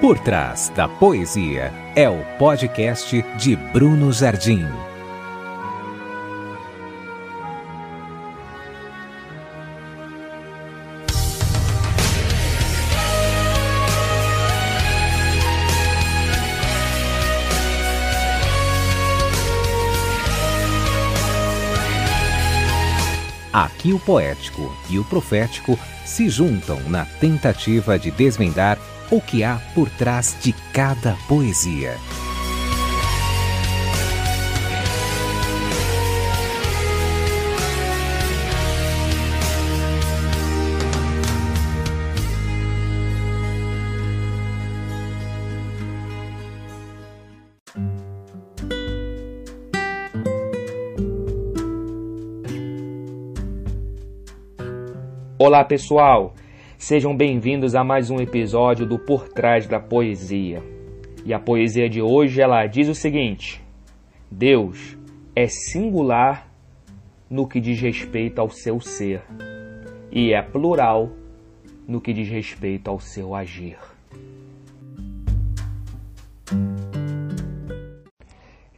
Por Trás da Poesia é o podcast de Bruno Jardim. Aqui o poético e o profético se juntam na tentativa de desvendar o que há por trás de cada poesia. Olá pessoal, sejam bem-vindos a mais um episódio do Por Trás da Poesia. E a poesia de hoje ela diz o seguinte: Deus é singular no que diz respeito ao seu ser e é plural no que diz respeito ao seu agir.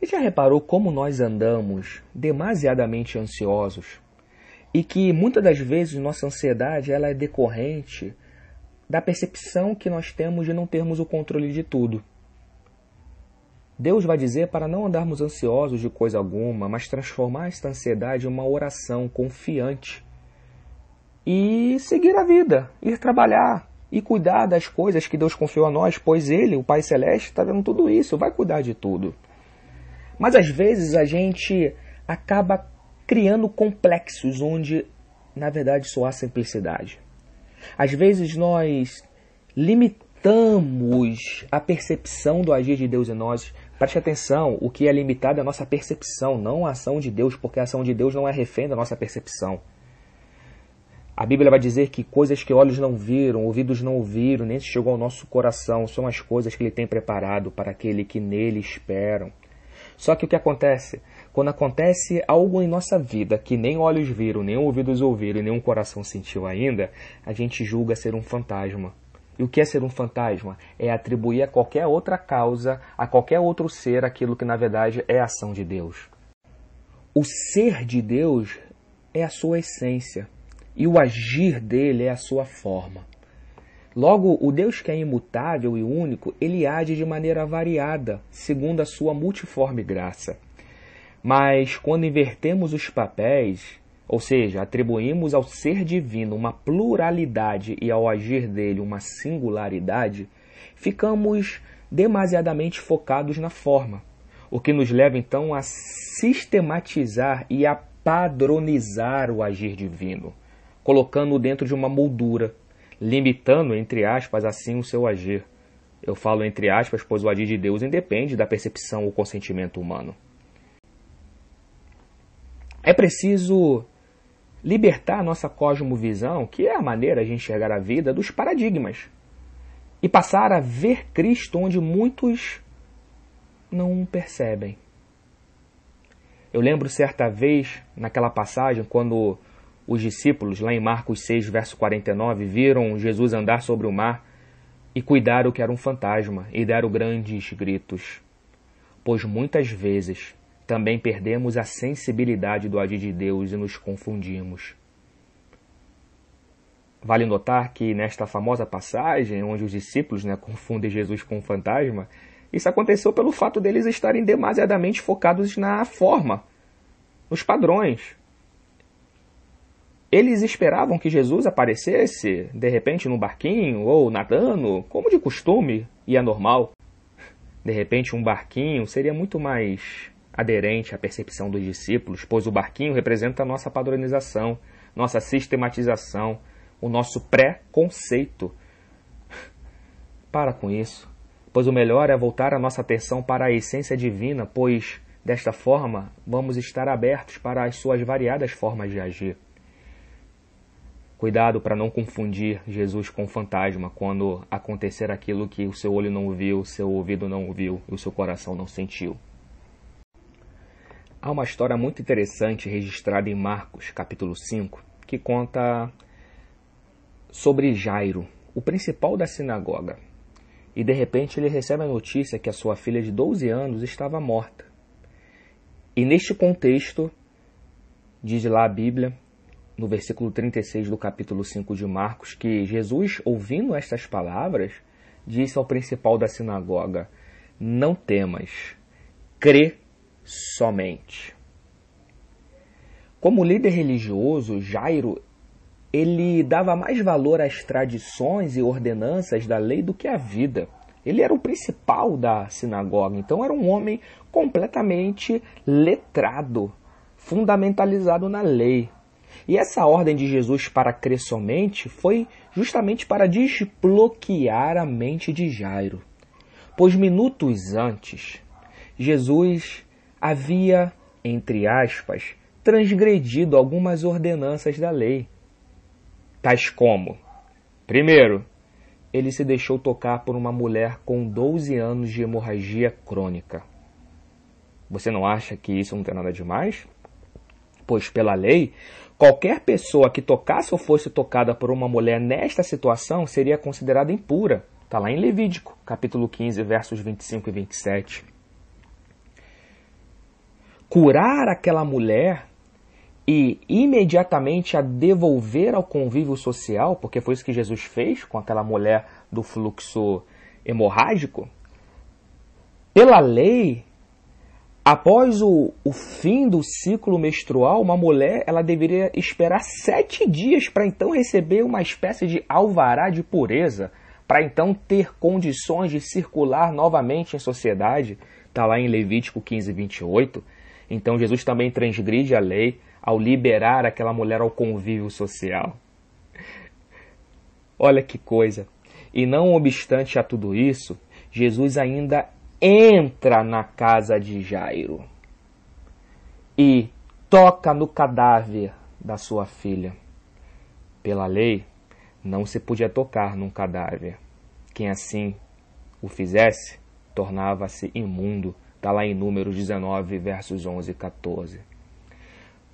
E já reparou como nós andamos demasiadamente ansiosos e que muitas das vezes nossa ansiedade ela é decorrente da percepção que nós temos de não termos o controle de tudo. Deus vai dizer para não andarmos ansiosos de coisa alguma, mas transformar esta ansiedade em uma oração confiante e seguir a vida, ir trabalhar e cuidar das coisas que Deus confiou a nós, pois Ele, o Pai Celeste, está dando tudo isso, vai cuidar de tudo. Mas às vezes a gente acaba criando complexos onde, na verdade, só há simplicidade. Às vezes nós limitamos a percepção do agir de Deus em nós. Preste atenção, o que é limitado é a nossa percepção, não a ação de Deus, porque a ação de Deus não é refém da nossa percepção. A Bíblia vai dizer que coisas que olhos não viram, ouvidos não ouviram, nem chegou ao nosso coração, são as coisas que Ele tem preparado para aquele que nele esperam. Só que o que acontece? Quando acontece algo em nossa vida que nem olhos viram, nem ouvidos ouviram e nem um coração sentiu ainda, a gente julga ser um fantasma. E o que é ser um fantasma? É atribuir a qualquer outra causa, a qualquer outro ser, aquilo que na verdade é ação de Deus. O ser de Deus é a sua essência e o agir dele é a sua forma. Logo, o Deus que é imutável e único, ele age de maneira variada, segundo a sua multiforme graça. Mas quando invertemos os papéis, ou seja, atribuímos ao ser divino uma pluralidade e ao agir dele uma singularidade, ficamos demasiadamente focados na forma, o que nos leva então a sistematizar e a padronizar o agir divino, colocando-o dentro de uma moldura, limitando, entre aspas, assim o seu agir. Eu falo entre aspas, pois o agir de Deus independe da percepção ou consentimento humano. É preciso libertar nossa cosmovisão, que é a maneira de enxergar a vida, dos paradigmas. E passar a ver Cristo onde muitos não percebem. Eu lembro certa vez, naquela passagem, quando os discípulos, lá em Marcos 6, verso 49, viram Jesus andar sobre o mar e cuidaram que era um fantasma e deram grandes gritos. Pois muitas vezes também perdemos a sensibilidade do agir de Deus e nos confundimos. Vale notar que nesta famosa passagem, onde os discípulos né, confundem Jesus com um fantasma, isso aconteceu pelo fato deles estarem demasiadamente focados na forma, nos padrões. Eles esperavam que Jesus aparecesse, de repente, no barquinho ou nadando, como de costume e é normal. De repente, um barquinho seria muito mais aderente à percepção dos discípulos, pois o barquinho representa a nossa padronização, nossa sistematização, o nosso pré-conceito. Para com isso, pois o melhor é voltar a nossa atenção para a essência divina, pois desta forma vamos estar abertos para as suas variadas formas de agir. Cuidado para não confundir Jesus com fantasma quando acontecer aquilo que o seu olho não viu, seu ouvido não ouviu e o seu coração não sentiu. Há uma história muito interessante registrada em Marcos, capítulo 5, que conta sobre Jairo, o principal da sinagoga. e de repente ele recebe a notícia que a sua filha de 12 anos estava morta. E neste contexto, diz lá a Bíblia, no versículo 36 do capítulo 5 de Marcos, que Jesus, ouvindo estas palavras, disse ao principal da sinagoga: Não temas, crê somente. Como líder religioso, Jairo ele dava mais valor às tradições e ordenanças da lei do que à vida. Ele era o principal da sinagoga, então era um homem completamente letrado, fundamentalizado na lei. E essa ordem de Jesus para crer somente foi justamente para desbloquear a mente de Jairo. Pois minutos antes, Jesus havia, entre aspas, transgredido algumas ordenanças da lei tais como: primeiro, ele se deixou tocar por uma mulher com 12 anos de hemorragia crônica. Você não acha que isso não tem nada demais? Pois, pela lei, qualquer pessoa que tocasse ou fosse tocada por uma mulher nesta situação seria considerada impura. Está lá em Levítico, capítulo 15, versos 25 e 27. Curar aquela mulher e imediatamente a devolver ao convívio social, porque foi isso que Jesus fez com aquela mulher do fluxo hemorrágico, pela lei, após o, o fim do ciclo menstrual, uma mulher ela deveria esperar sete dias para então receber uma espécie de alvará de pureza, para então ter condições de circular novamente em sociedade. Está lá em Levítico 15, 28. Então Jesus também transgride a lei ao liberar aquela mulher ao convívio social. Olha que coisa. E não obstante a tudo isso, Jesus ainda entra na casa de Jairo e toca no cadáver da sua filha. Pela lei, não se podia tocar num cadáver. Quem assim o fizesse, tornava-se imundo. Está lá em Números 19, versos 11 e 14.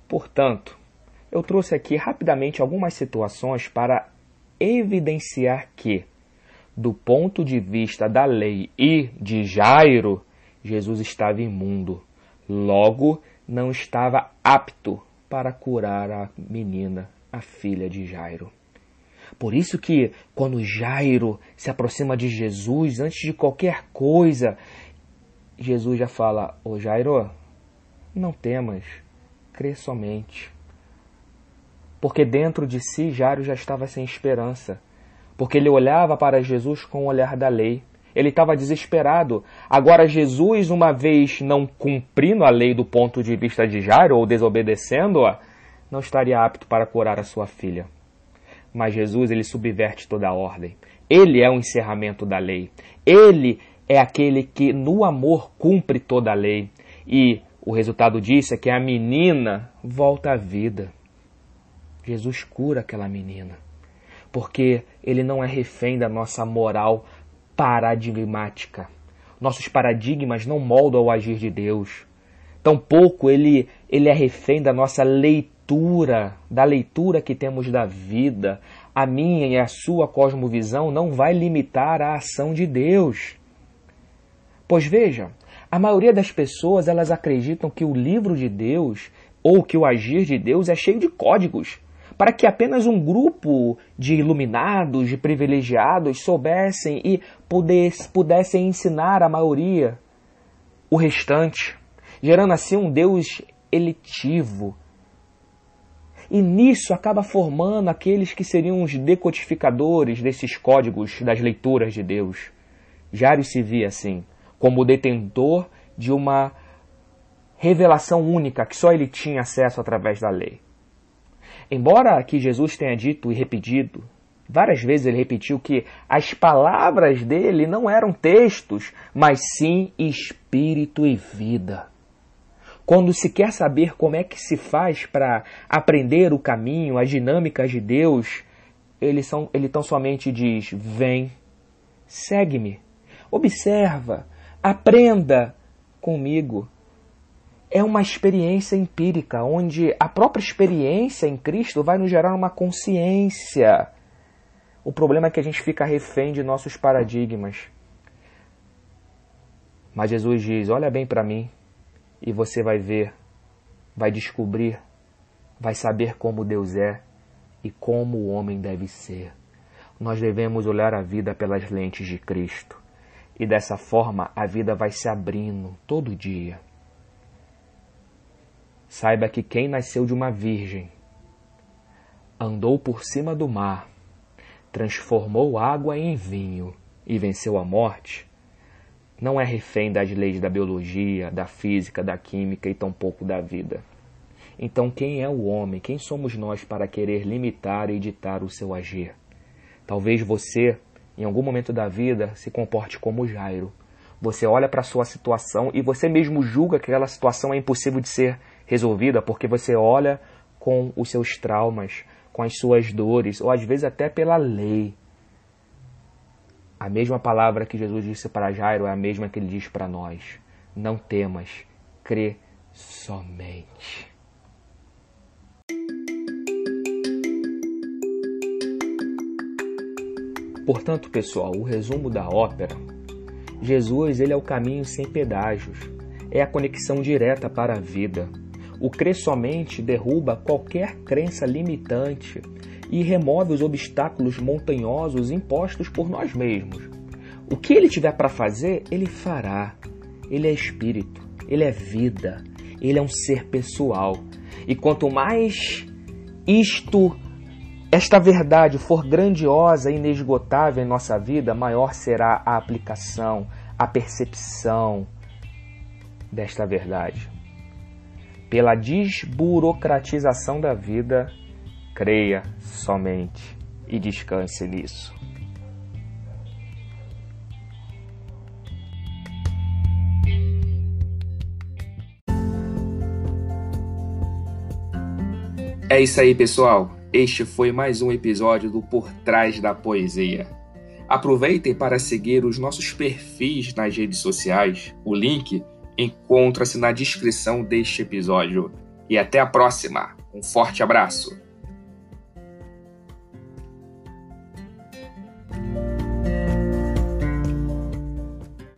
Portanto, eu trouxe aqui rapidamente algumas situações para evidenciar que, do ponto de vista da lei e de Jairo, Jesus estava imundo. Logo, não estava apto para curar a menina, a filha de Jairo. Por isso que quando Jairo se aproxima de Jesus, antes de qualquer coisa, Jesus já fala: Ô Jairo, não temas, crê somente. Porque dentro de si Jairo já estava sem esperança. Porque ele olhava para Jesus com o olhar da lei. Ele estava desesperado. Agora, Jesus, uma vez não cumprindo a lei do ponto de vista de Jairo, ou desobedecendo-a, não estaria apto para curar a sua filha. Mas Jesus, ele subverte toda a ordem. Ele é o encerramento da lei. Ele é aquele que, no amor, cumpre toda a lei. E o resultado disso é que a menina volta à vida. Jesus cura aquela menina. Porque ele não é refém da nossa moral paradigmática. Nossos paradigmas não moldam o agir de Deus. Tampouco ele, ele é refém da nossa leitura, da leitura que temos da vida. A minha e a sua cosmovisão não vai limitar a ação de Deus. Pois veja, a maioria das pessoas elas acreditam que o livro de Deus ou que o agir de Deus é cheio de códigos, para que apenas um grupo de iluminados, de privilegiados soubessem e pudessem ensinar a maioria o restante, gerando assim um Deus elitivo. E nisso acaba formando aqueles que seriam os decodificadores desses códigos das leituras de Deus. Jário se via assim como detentor de uma revelação única que só ele tinha acesso através da lei. Embora que Jesus tenha dito e repetido, várias vezes ele repetiu que as palavras dele não eram textos, mas sim espírito e vida. Quando se quer saber como é que se faz para aprender o caminho, as dinâmicas de Deus, ele, são, ele tão somente diz: Vem, segue-me, observa, Aprenda comigo. É uma experiência empírica, onde a própria experiência em Cristo vai nos gerar uma consciência. O problema é que a gente fica refém de nossos paradigmas. Mas Jesus diz: Olha bem para mim e você vai ver, vai descobrir, vai saber como Deus é e como o homem deve ser. Nós devemos olhar a vida pelas lentes de Cristo. E dessa forma a vida vai se abrindo todo dia. Saiba que quem nasceu de uma virgem, andou por cima do mar, transformou água em vinho e venceu a morte, não é refém das leis da biologia, da física, da química e tampouco da vida. Então, quem é o homem? Quem somos nós para querer limitar e ditar o seu agir? Talvez você, em algum momento da vida, se comporte como Jairo. Você olha para a sua situação e você mesmo julga que aquela situação é impossível de ser resolvida porque você olha com os seus traumas, com as suas dores, ou às vezes até pela lei. A mesma palavra que Jesus disse para Jairo é a mesma que ele diz para nós. Não temas, crê somente. Portanto, pessoal, o resumo da ópera, Jesus ele é o caminho sem pedágios, é a conexão direta para a vida. O crer somente derruba qualquer crença limitante e remove os obstáculos montanhosos impostos por nós mesmos. O que ele tiver para fazer, ele fará. Ele é espírito, ele é vida, ele é um ser pessoal. E quanto mais isto esta verdade for grandiosa e inesgotável em nossa vida, maior será a aplicação, a percepção desta verdade. Pela desburocratização da vida, creia somente e descanse nisso. É isso aí, pessoal. Este foi mais um episódio do Por Trás da Poesia. Aproveitem para seguir os nossos perfis nas redes sociais. O link encontra-se na descrição deste episódio. E até a próxima. Um forte abraço.